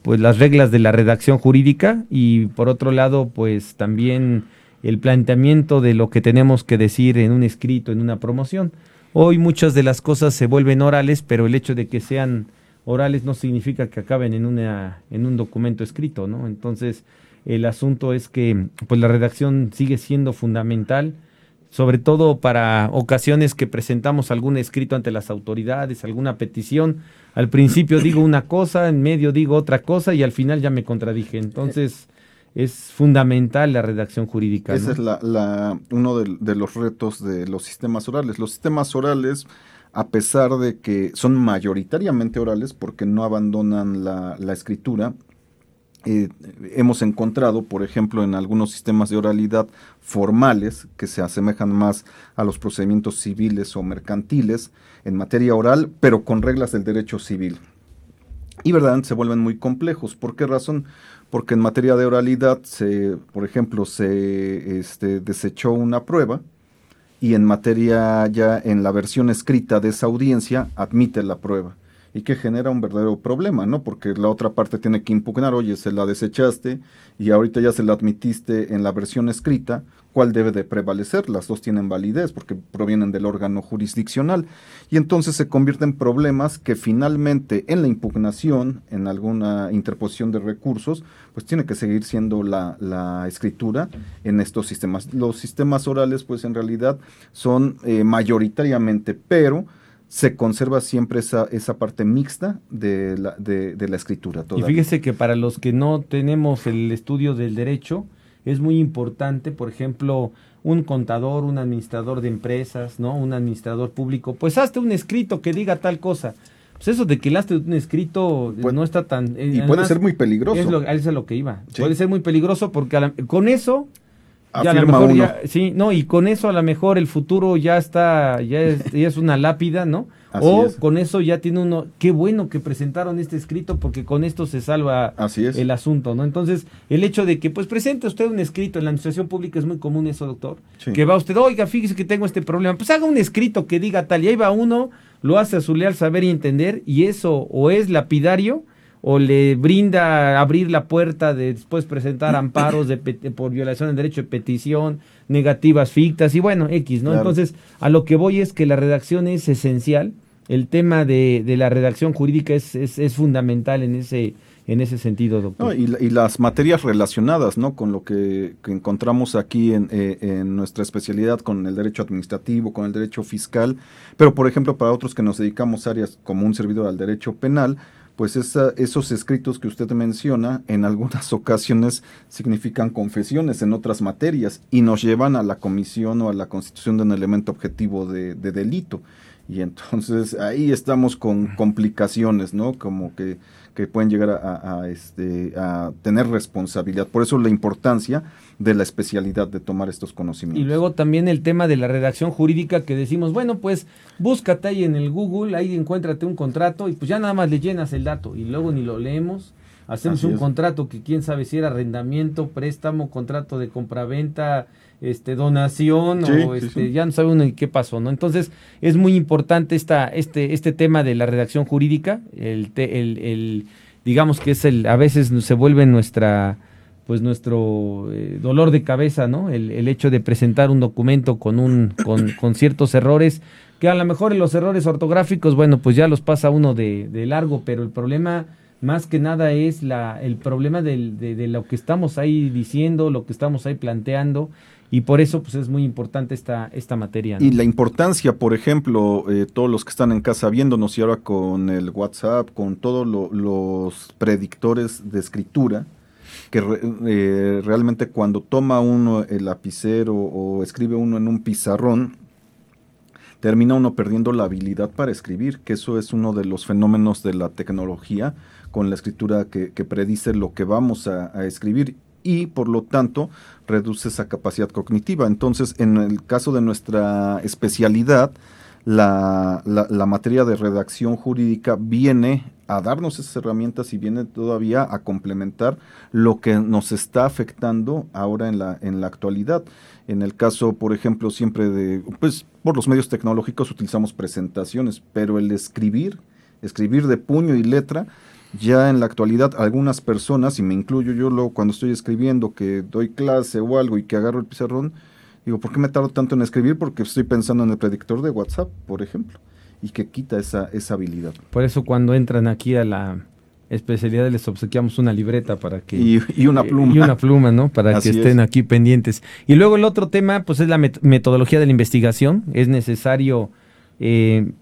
Speaker 1: pues las reglas de la redacción jurídica y por otro lado, pues también el planteamiento de lo que tenemos que decir en un escrito, en una promoción. Hoy muchas de las cosas se vuelven orales, pero el hecho de que sean orales no significa que acaben en una en un documento escrito, ¿no? Entonces, el asunto es que pues la redacción sigue siendo fundamental sobre todo para ocasiones que presentamos algún escrito ante las autoridades, alguna petición. Al principio digo una cosa, en medio digo otra cosa y al final ya me contradije. Entonces es fundamental la redacción jurídica.
Speaker 2: Ese es la, uno de, los retos de los sistemas orales. Los sistemas orales, a pesar de que son mayoritariamente orales porque no abandonan la, la escritura, hemos encontrado, por ejemplo, en algunos sistemas de oralidad formales que se asemejan más a los procedimientos civiles o mercantiles en materia oral, pero con reglas del derecho civil. Y verdaderamente se vuelven muy complejos. ¿Por qué razón? Porque en materia de oralidad, se, por ejemplo, se este, desechó una prueba y en materia ya en la versión escrita de esa audiencia admite la prueba y que genera un verdadero problema, ¿no? Porque la otra parte tiene que impugnar, oye, se la desechaste y ahorita ya se la admitiste en la versión escrita, ¿cuál debe de prevalecer? Las dos tienen validez porque provienen del órgano jurisdiccional y entonces se convierten en problemas que finalmente en la impugnación, en alguna interposición de recursos, pues tiene que seguir siendo la, escritura en estos sistemas. Los sistemas orales, pues en realidad son eh, mayoritariamente, pero se conserva siempre esa, esa parte mixta de la, de, la escritura.
Speaker 1: Y fíjese que para los que no tenemos el estudio del derecho, es muy importante, por ejemplo, un contador, un administrador de empresas, ¿no? Un administrador público, pues hazte un escrito que diga tal cosa. Pues eso de que le hazte un escrito no está tan...
Speaker 2: Eh, y puede ser muy peligroso.
Speaker 1: Es lo, es lo que iba. Puede ser muy peligroso porque con eso ya a lo mejor Ya, sí, no, y con eso a lo mejor el futuro ya está, ya es, *laughs* ya es una lápida, ¿no? o con eso ya tiene uno, qué bueno que presentaron este escrito porque con esto se salva el asunto, ¿no? Entonces, el hecho de que pues presente usted un escrito en la administración pública es muy común eso, doctor. Que va usted, oiga, fíjese que tengo este problema, pues haga un escrito que diga tal, y ahí va uno, lo hace a su leal saber y entender, y eso o es lapidario o le brinda abrir la puerta de después presentar amparos de, por violación del derecho de petición, negativas fictas y bueno, X, ¿no? Entonces, a lo que voy es que la redacción es esencial, el tema de, de la redacción jurídica es, es, es fundamental en ese en ese sentido, doctor.
Speaker 2: y, las materias relacionadas, ¿no? Con lo que, encontramos aquí en, eh, en, nuestra especialidad, con el derecho administrativo, con el derecho fiscal, pero por ejemplo para otros que nos dedicamos a áreas como un servidor al derecho penal, pues esos escritos que usted menciona en algunas *laughs* ocasiones significan confesiones en otras materias y nos llevan a la comisión o a la constitución de un elemento objetivo de, de delito. Y entonces *laughs* ahí estamos con complicaciones, ¿no? Como que que pueden llegar a, este, a tener responsabilidad. Por eso la importancia de la especialidad de tomar estos conocimientos.
Speaker 1: Y luego también el tema de la redacción jurídica que decimos, bueno, pues búscate ahí en el Google, ahí encuéntrate un contrato y pues ya nada más le llenas el dato y luego ni lo leemos. Hacemos un contrato que quién sabe si era arrendamiento, préstamo, contrato de compraventa, este donación o este ya no sabe uno ni qué pasó, ¿no? Entonces, es muy importante esta este este tema de la redacción jurídica, el el, el digamos que es el a veces se vuelve nuestra pues nuestro eh, dolor de cabeza, ¿no? El, el, hecho de presentar un documento con un con, con, ciertos errores que a lo mejor en los errores ortográficos, bueno, pues ya los pasa uno de, de largo, pero el problema más que nada es la, el problema del, de, de, lo que estamos ahí diciendo, lo que estamos ahí planteando y por eso pues es muy importante esta, esta materia.
Speaker 2: Y la importancia, por ejemplo, eh, todos los que están en casa viéndonos y ahora con el WhatsApp, con todos los predictores de escritura, que eh, realmente cuando toma uno el lapicero o escribe uno en un pizarrón, termina uno perdiendo la habilidad para escribir, que eso es uno de los fenómenos de la tecnología con la escritura que, predice lo que vamos a escribir y por lo tanto reduce esa capacidad cognitiva. Entonces, en el caso de nuestra especialidad, la, la, materia de redacción jurídica viene a darnos esas herramientas y viene todavía a complementar lo que nos está afectando ahora en la, en la actualidad. En el caso, por ejemplo, siempre de, pues por los medios tecnológicos utilizamos presentaciones, pero el escribir, escribir de puño y letra, ya en la actualidad algunas personas, y me incluyo yo luego cuando estoy escribiendo, que doy clase o algo y que agarro el pizarrón, digo, ¿por qué me tardo tanto en escribir? Porque estoy pensando en el predictor de WhatsApp, por ejemplo, y que quita esa, esa habilidad.
Speaker 1: Por eso cuando entran aquí a la especialidad les obsequiamos una libreta para que...
Speaker 2: Y, una pluma.
Speaker 1: Y una pluma, ¿no? Para que estén aquí pendientes. Y luego el otro tema, pues es la metodología de la investigación. Es necesario... Eh,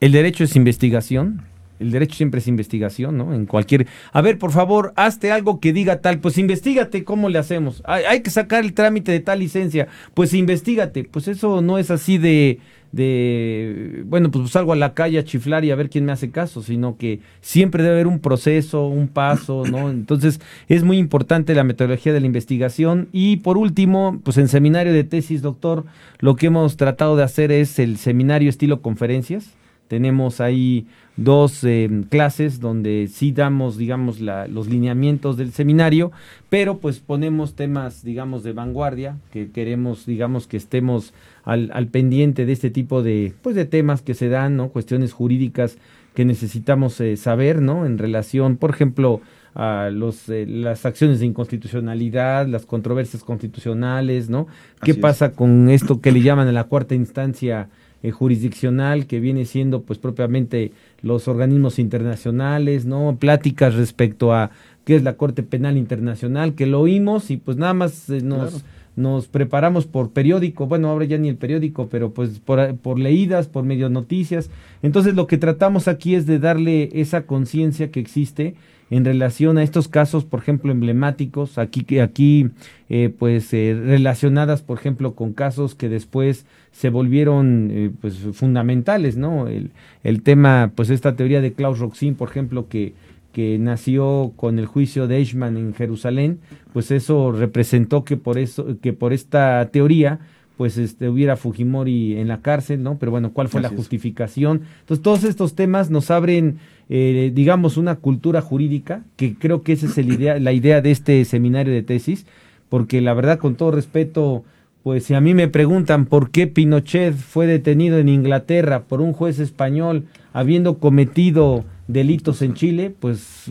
Speaker 1: el derecho es investigación, el derecho siempre es investigación, ¿no? En cualquier... A ver, por favor, hazte algo que diga tal, pues investigate cómo le hacemos. Hay, que sacar el trámite de tal licencia, pues investigate. Pues eso no es así de, de, bueno, pues salgo a la calle a chiflar y a ver quién me hace caso, sino que siempre debe haber un proceso, un paso, ¿no? Entonces es muy importante la metodología de la investigación. Y por último, pues en seminario de tesis, doctor, lo que hemos tratado de hacer es el seminario estilo conferencias tenemos ahí dos eh, clases donde sí damos, digamos, la, los lineamientos del seminario, pero pues ponemos temas, digamos, de vanguardia, que queremos, digamos, que estemos al, al pendiente de este tipo de, pues, de temas que se dan, ¿no? Cuestiones jurídicas que necesitamos eh, saber, ¿no? En relación, por ejemplo, a los, eh, las acciones de inconstitucionalidad, las controversias constitucionales, ¿no? ¿Qué pasa con esto que le llaman en la cuarta instancia eh, jurisdiccional que viene siendo pues propiamente los organismos internacionales, ¿no? Pláticas respecto a qué es la Corte Penal Internacional, que lo oímos y pues nada más eh, nos, nos preparamos por periódico, bueno, ahora ya ni el periódico, pero pues por, por leídas, por medio noticias. Entonces lo que tratamos aquí es de darle esa conciencia que existe en relación a estos casos, por ejemplo, emblemáticos, aquí, aquí eh, pues eh, relacionadas, por ejemplo, con casos que después se volvieron eh, pues fundamentales, ¿no? El, el, tema, pues esta teoría de Klaus Roxin, por ejemplo, que, que nació con el juicio de Eichmann en Jerusalén, pues eso representó que por eso, que por esta teoría, pues este, hubiera Fujimori en la cárcel, ¿no? Pero bueno, ¿cuál fue la justificación? Entonces, todos estos temas nos abren eh, digamos, una cultura jurídica, que creo que esa es el idea, la idea de este seminario de tesis, porque la verdad, con todo respeto, pues si a mí me preguntan por qué Pinochet fue detenido en Inglaterra por un juez español habiendo cometido delitos en Chile, pues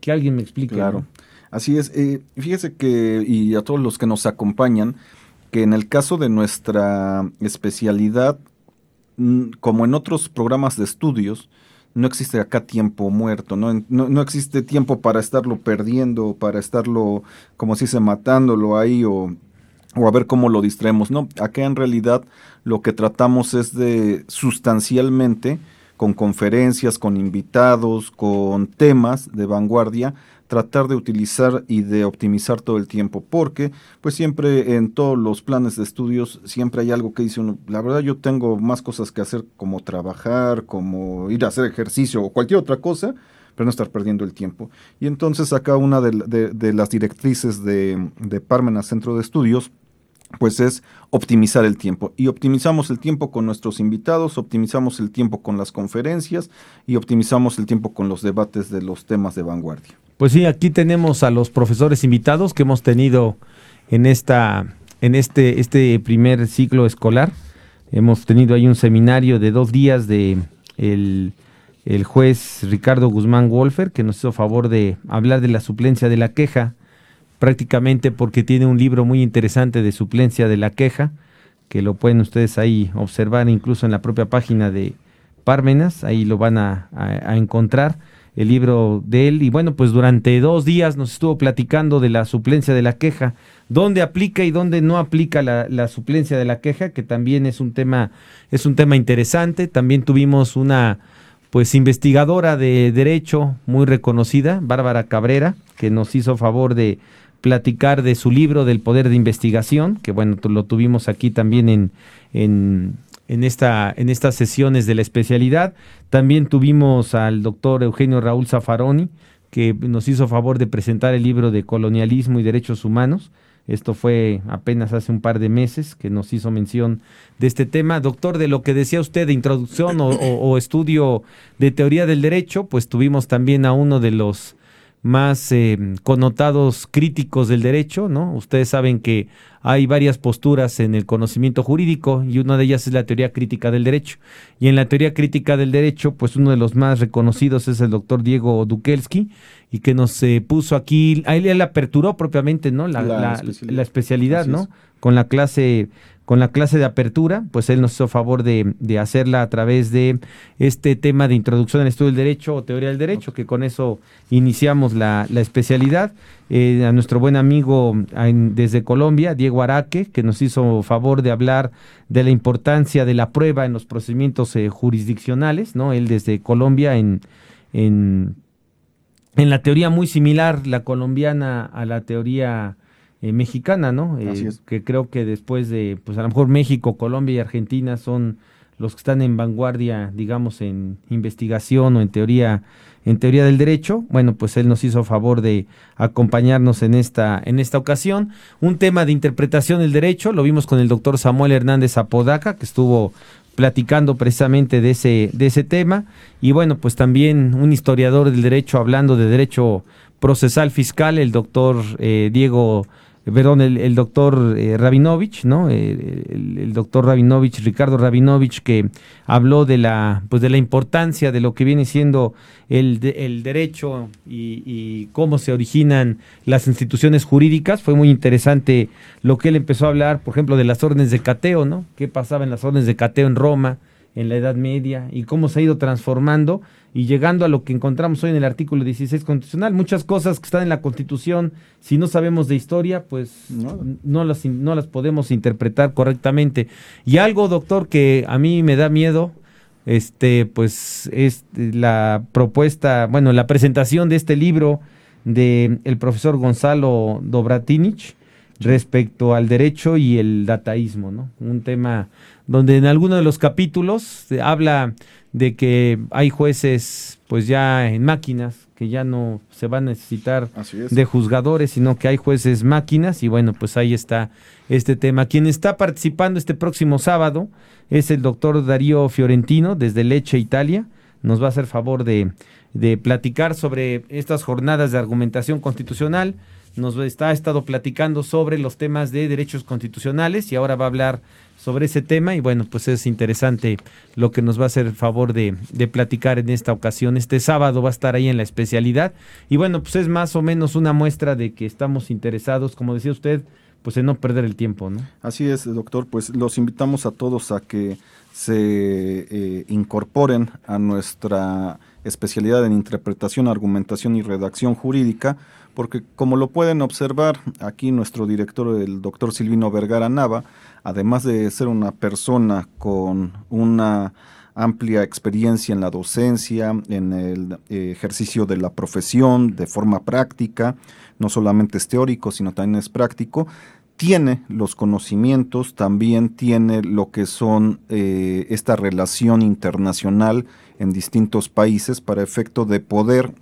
Speaker 1: que alguien me explique.
Speaker 2: Claro. Así es. Eh, fíjese que, y a todos los que nos acompañan, que en el caso de nuestra especialidad, como en otros programas de estudios, no existe acá tiempo muerto, ¿no? No, existe tiempo para estarlo perdiendo, para estarlo, como si se matándolo ahí o, o a ver cómo lo distraemos. No, acá en realidad lo que tratamos es de sustancialmente, con conferencias, con invitados, con temas de vanguardia, tratar de utilizar y de optimizar todo el tiempo, porque pues siempre en todos los planes de estudios siempre hay algo que dice uno, la verdad yo tengo más cosas que hacer como trabajar, como ir a hacer ejercicio o cualquier otra cosa, pero no estar perdiendo el tiempo. Y entonces acá una de, las directrices de, de Parmenas Centro de Estudios, pues es optimizar el tiempo. Y optimizamos el tiempo con nuestros invitados, optimizamos el tiempo con las conferencias y optimizamos el tiempo con los debates de los temas de vanguardia.
Speaker 1: Pues sí, aquí tenemos a los profesores invitados que hemos tenido en esta en este este primer ciclo escolar. Hemos tenido ahí un seminario de dos días de el, juez Ricardo Guzmán Wolfer, que nos hizo favor de hablar de la suplencia de la queja, prácticamente porque tiene un libro muy interesante de suplencia de la queja, que lo pueden ustedes ahí observar incluso en la propia página de Pármenas, ahí lo van a encontrar el libro de él. Y bueno, pues durante dos días nos estuvo platicando de la suplencia de la queja, dónde aplica y dónde no aplica la, suplencia de la queja, que también es un tema, es un tema interesante. También tuvimos una pues investigadora de derecho muy reconocida, Bárbara Cabrera, que nos hizo favor de platicar de su libro del poder de investigación, que bueno, lo tuvimos aquí también en, en en, esta, en estas sesiones de la especialidad. También tuvimos al doctor Eugenio Raúl Zaffaroni, que nos hizo favor de presentar el libro de colonialismo y derechos humanos. Esto fue apenas hace un par de meses que nos hizo mención de este tema. Doctor, de lo que decía usted de introducción o estudio de teoría del derecho, pues tuvimos también a uno de los más eh, connotados críticos del derecho, ¿no? Ustedes saben que hay varias posturas en el conocimiento jurídico y una de ellas es la teoría crítica del derecho. Y en la teoría crítica del derecho, pues uno de los más reconocidos es el doctor Diego Dukelski y que nos eh, puso aquí, a él, aperturó propiamente, ¿no? La, la especialidad, ¿no? Con la clase con la clase de apertura, pues él nos hizo favor de, hacerla a través de este tema de introducción al estudio del derecho o teoría del derecho, que con eso iniciamos la, especialidad. Eh, a nuestro buen amigo desde Colombia, Diego Araque, que nos hizo favor de hablar de la importancia de la prueba en los procedimientos eh, jurisdiccionales, ¿no? Él desde Colombia en, en, en la teoría muy similar, la colombiana a la teoría eh, mexicana, ¿no? Eh, que creo que después de, pues a lo mejor México, Colombia y Argentina son los que están en vanguardia, digamos, en investigación o en teoría, en teoría del derecho. Bueno, pues él nos hizo favor de acompañarnos en esta, en esta ocasión. Un tema de interpretación del derecho, lo vimos con el doctor Samuel Hernández Apodaca, que estuvo platicando precisamente de ese, de ese tema. Y bueno, pues también un historiador del derecho hablando de derecho procesal fiscal, el doctor eh, Diego perdón, el, doctor eh, Rabinovich, ¿no? Eh, el, doctor Rabinovich, Ricardo Rabinovich, que habló de la, pues de la importancia de lo que viene siendo el, el derecho y, cómo se originan las instituciones jurídicas. Fue muy interesante lo que él empezó a hablar, por ejemplo, de las órdenes de cateo, ¿no? ¿Qué pasaba en las órdenes de cateo en Roma? En la Edad Media y cómo se ha ido transformando y llegando a lo que encontramos hoy en el artículo 16 constitucional. Muchas cosas que están en la Constitución, si no sabemos de historia, pues no, las, no las podemos interpretar correctamente. Y algo, doctor, que a mí me da miedo, este, pues es la propuesta, bueno, la presentación de este libro de el profesor Gonzalo Dobratinich respecto al derecho y el dataísmo, ¿no? Un tema donde en alguno de los capítulos se habla de que hay jueces pues ya en máquinas, que ya no se va a necesitar de juzgadores, sino que hay jueces máquinas y bueno, pues ahí está este tema. Quien está participando este próximo sábado es el doctor Darío Fiorentino desde Leche, Italia. Nos va a hacer favor de, de platicar sobre estas jornadas de argumentación constitucional. Nos está, ha estado platicando sobre los temas de derechos constitucionales y ahora va a hablar sobre ese tema y bueno, pues es interesante lo que nos va a hacer favor de, de, platicar en esta ocasión. Este sábado va a estar ahí en la especialidad y bueno, pues es más o menos una muestra de que estamos interesados, como decía usted, pues en no perder el tiempo, ¿no?
Speaker 2: Así es, doctor, pues los invitamos a todos a que se eh, incorporen a nuestra especialidad en interpretación, argumentación y redacción jurídica, porque como lo pueden observar aquí nuestro director, el doctor Silvino Vergara Nava, además de ser una persona con una amplia experiencia en la docencia, en el eh, ejercicio de la profesión de forma práctica, no solamente es teórico, sino también es práctico, tiene los conocimientos, también tiene lo que son eh, esta relación internacional en distintos países para efecto de poder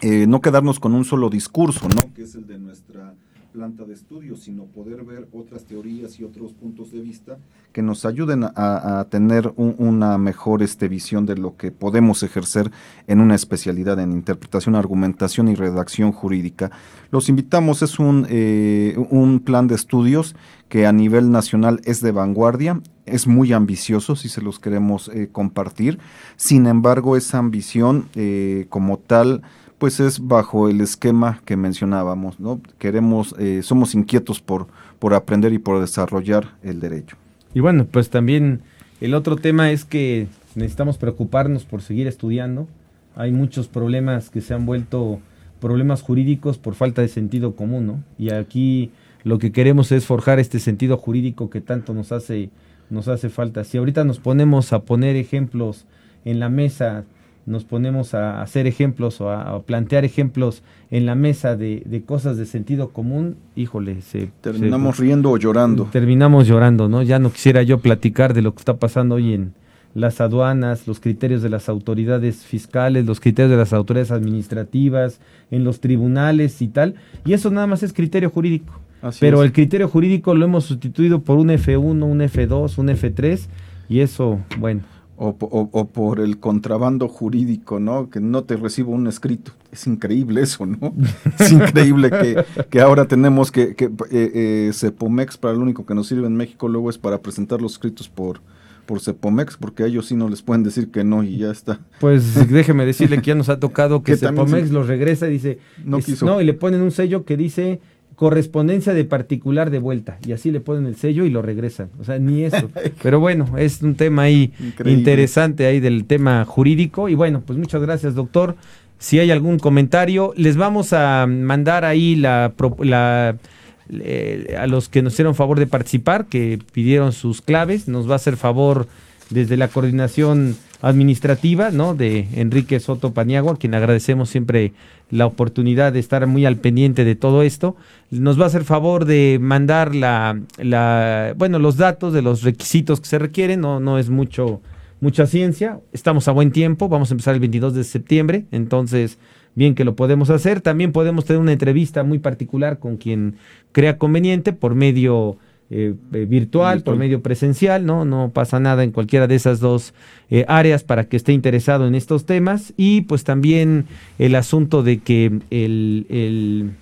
Speaker 2: eh, no quedarnos con un solo discurso, ¿no? que es el de nuestra planta de estudio, sino poder ver otras teorías y otros puntos de vista que nos ayuden a, tener una mejor este, visión de lo que podemos ejercer en una especialidad en interpretación, argumentación y redacción jurídica. Los invitamos, es un, eh, un plan de estudios que a nivel nacional es de vanguardia, es muy ambicioso si se los queremos eh, compartir, sin embargo esa ambición eh, como tal pues es bajo el esquema que mencionábamos, ¿no? Queremos, eh, somos inquietos por, por aprender y por desarrollar el derecho.
Speaker 1: Y bueno, pues también el otro tema es que necesitamos preocuparnos por seguir estudiando. Hay muchos problemas que se han vuelto problemas jurídicos por falta de sentido común, ¿no? Y aquí lo que queremos es forjar este sentido jurídico que tanto nos hace, nos hace falta. Si ahorita nos ponemos a poner ejemplos en la mesa nos ponemos a hacer ejemplos o a, plantear ejemplos en la mesa de, cosas de sentido común, híjole, se...
Speaker 2: Terminamos riendo o llorando.
Speaker 1: Terminamos llorando, ¿no? Ya no quisiera yo platicar de lo que está pasando hoy en las aduanas, los criterios de las autoridades fiscales, los criterios de las autoridades administrativas, en los tribunales y tal. Y eso nada más es criterio jurídico. Pero el criterio jurídico lo hemos sustituido por un F1, un F2, un F3 y eso, bueno,
Speaker 2: o, por el contrabando jurídico, ¿no? Que no te recibo un escrito. Es increíble eso, ¿no? es *laughs* increíble que, ahora tenemos que, que eh, eh, para lo único que nos sirve en México luego es para presentar los escritos por, por Cepomex, porque a ellos sí no les pueden decir que no y ya está.
Speaker 1: Pues *laughs* déjeme decirle que ya nos ha tocado que, Cepomex los regresa y dice, no, no, y le ponen un sello que dice correspondencia de particular de vuelta y así le ponen el sello y lo regresan. O sea, ni eso. *laughs* Pero bueno, es un tema ahí interesante ahí del tema jurídico y bueno, pues muchas gracias, doctor. Si hay algún comentario, les vamos a mandar ahí la, la a los que nos hicieron favor de participar, que pidieron sus claves, nos va a hacer favor desde la coordinación administrativa, ¿no? De Enrique Soto Paniagua, quien agradecemos siempre la oportunidad de estar muy al pendiente de todo esto. Nos va a hacer favor de mandar la, la bueno, los datos de los requisitos que se requieren, no, no es mucho, mucha ciencia. Estamos a buen tiempo, vamos a empezar el 22 de septiembre, entonces bien que lo podemos hacer. También podemos tener una entrevista muy particular con quien crea conveniente por medio eh, eh, virtual, por medio presencial, ¿no? No pasa nada en cualquiera de esas dos eh, áreas para que esté interesado en estos temas. Y pues también el asunto de que el,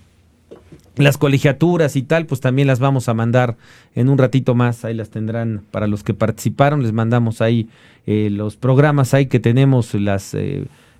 Speaker 1: las colegiaturas y tal, pues también las vamos a mandar en un ratito más. Ahí las tendrán para los que participaron. Les mandamos ahí los programas ahí que tenemos, las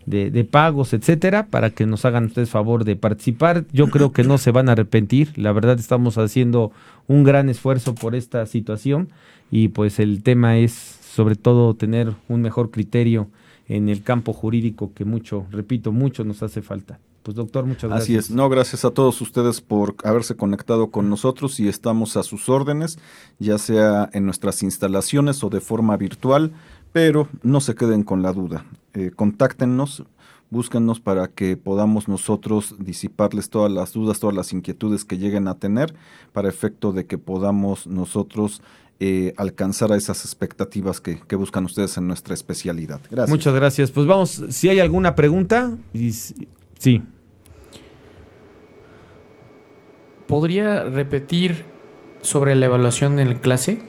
Speaker 1: de, pagos, etcétera, para que nos hagan ustedes favor de participar. Yo creo que no se van a arrepentir. La verdad estamos haciendo un gran esfuerzo por esta situación y pues el tema es sobre todo tener un mejor criterio en el campo jurídico que mucho, repito, mucho nos hace falta. Pues doctor, muchas gracias.
Speaker 2: Así es, no, gracias a todos ustedes por haberse conectado con nosotros y estamos a sus órdenes, ya sea en nuestras instalaciones o de forma virtual pero no se queden con la duda. Eh, contáctenos, búsquennos para que podamos nosotros disiparles todas las dudas, todas las inquietudes que lleguen a tener, para efecto de que podamos nosotros eh, alcanzar a esas expectativas que, buscan ustedes en nuestra especialidad.
Speaker 1: Gracias. Muchas gracias. Pues vamos, si hay alguna pregunta, sí.
Speaker 3: ¿Podría repetir sobre la evaluación en clase?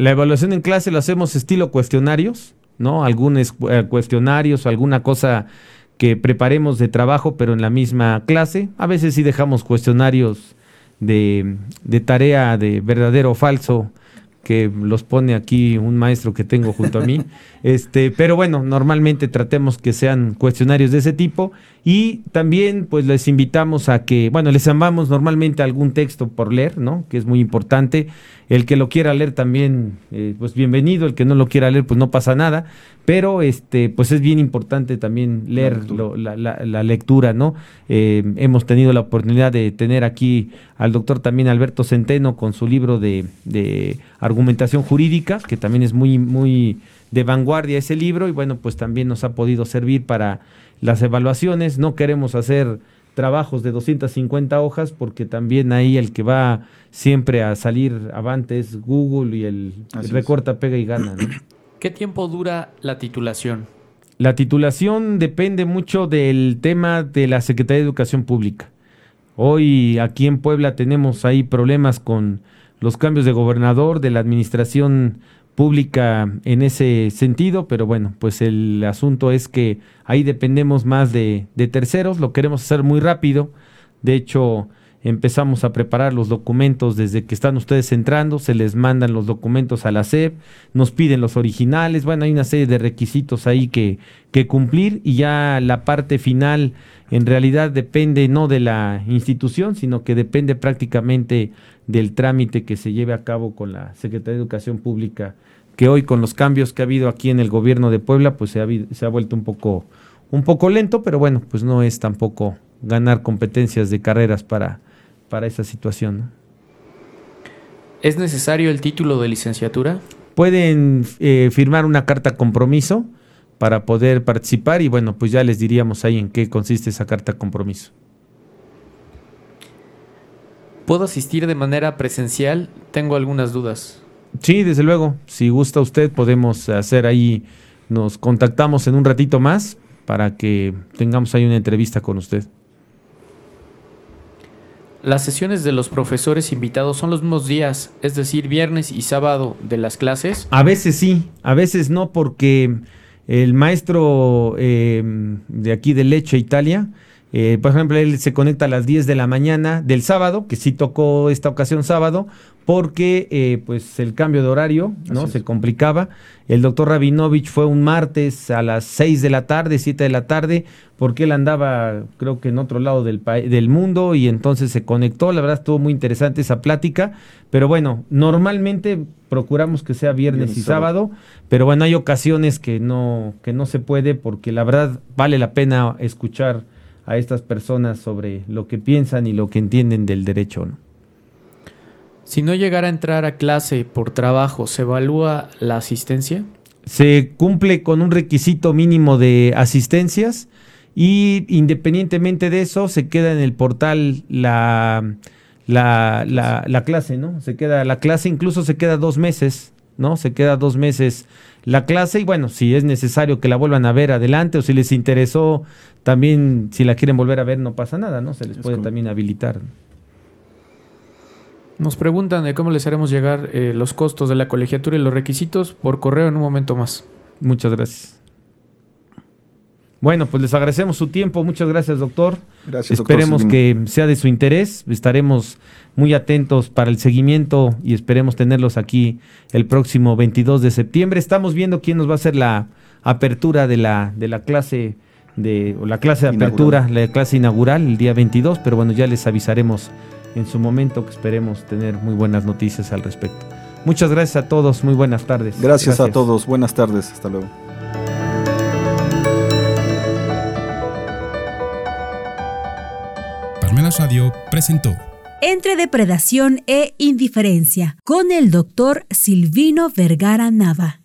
Speaker 1: La evaluación en clase lo hacemos estilo cuestionarios, ¿no? Algunos eh, cuestionarios o alguna cosa que preparemos de trabajo, pero en la misma clase. A veces sí dejamos cuestionarios de, tarea de verdadero o falso que los pone aquí un maestro que tengo junto a mí. *laughs* Este, pero bueno, normalmente tratemos que sean cuestionarios de ese tipo y también pues les invitamos a que, bueno, les amamos normalmente algún texto por leer, ¿no? Que es muy importante. El que lo quiera leer también, eh, pues bienvenido. El que no lo quiera leer, pues no pasa nada. Pero este, pues es bien importante también leer la, lectura, ¿no? Eh, hemos tenido la oportunidad de tener aquí al doctor también Alberto Centeno con su libro de, de argumentación jurídica, que también es muy, muy de vanguardia ese libro y bueno, pues también nos ha podido servir para las evaluaciones. No queremos hacer trabajos de 250 hojas porque también ahí el que va siempre a salir avante es Google y el, recorta, pega y gana.
Speaker 3: ¿Qué tiempo dura la titulación?
Speaker 1: La titulación depende mucho del tema de la Secretaría de Educación Pública. Hoy aquí en Puebla tenemos ahí problemas con los cambios de gobernador, de la administración pública en ese sentido, pero bueno, pues el asunto es que ahí dependemos más de, de terceros, lo queremos hacer muy rápido, de hecho empezamos a preparar los documentos desde que están ustedes entrando, se les mandan los documentos a la SEP, nos piden los originales, bueno, hay una serie de requisitos ahí que, que cumplir y ya la parte final en realidad depende no de la institución, sino que depende prácticamente del trámite que se lleve a cabo con la Secretaría de Educación Pública, que hoy con los cambios que ha habido aquí en el gobierno de Puebla, pues se ha, se ha vuelto un poco, un poco lento, pero bueno, pues no es tampoco ganar competencias de carreras para, para esa situación.
Speaker 3: ¿Es necesario el título de licenciatura?
Speaker 1: Pueden eh, firmar una carta compromiso para poder participar y bueno, pues ya les diríamos ahí en qué consiste esa carta compromiso.
Speaker 3: ¿Puedo asistir de manera presencial? Tengo algunas dudas.
Speaker 1: Sí, desde luego. Si gusta usted, podemos hacer ahí, nos contactamos en un ratito más para que tengamos ahí una entrevista con usted.
Speaker 3: Las sesiones de los profesores invitados son los mismos días, es decir, viernes y sábado de las clases.
Speaker 1: A veces sí, a veces no, porque el maestro eh, de aquí de Leche, Italia, eh, por ejemplo, él se conecta a las 10 de la mañana del sábado, que sí tocó esta ocasión sábado, porque eh, pues el cambio de horario no se complicaba. El doctor Rabinovich fue un martes a las 6 de la tarde, 7 de la tarde, porque él andaba creo que en otro lado del, del mundo y entonces se conectó. La verdad estuvo muy interesante esa plática, pero bueno, normalmente procuramos que sea viernes y sábado, pero bueno, hay ocasiones que no, que no se puede porque la verdad vale la pena escuchar a estas personas sobre lo que piensan y lo que entienden del derecho. ¿no?
Speaker 3: Si no llegara a entrar a clase por trabajo, ¿se evalúa la asistencia?
Speaker 1: Se cumple con un requisito mínimo de asistencias y independientemente de eso se queda en el portal la, la, la, la clase, ¿no? Se queda la clase, incluso se queda dos meses, ¿no? Se queda dos meses la clase y bueno, si es necesario que la vuelvan a ver adelante o si les interesó también, si la quieren volver a ver, no pasa nada, ¿no? Se les puede también habilitar.
Speaker 3: Nos preguntan de cómo les haremos llegar eh, los costos de la colegiatura y los requisitos por correo en un momento más.
Speaker 1: Muchas gracias. Bueno, pues les agradecemos su tiempo. Muchas gracias, doctor.
Speaker 2: Gracias,
Speaker 1: Esperemos que sea de su interés. Estaremos muy atentos para el seguimiento y esperemos tenerlos aquí el próximo 22 de septiembre. Estamos viendo quién nos va a hacer la apertura de la, de la clase de la clase de apertura, la clase inaugural el día 22, pero bueno, ya les avisaremos en su momento que esperemos tener muy buenas noticias al respecto. Muchas gracias a todos, muy buenas tardes.
Speaker 2: Gracias, gracias. a todos, buenas tardes, hasta luego.
Speaker 4: Parmenas Radio presentó
Speaker 5: Entre depredación e indiferencia con el doctor Silvino Vergara Nava.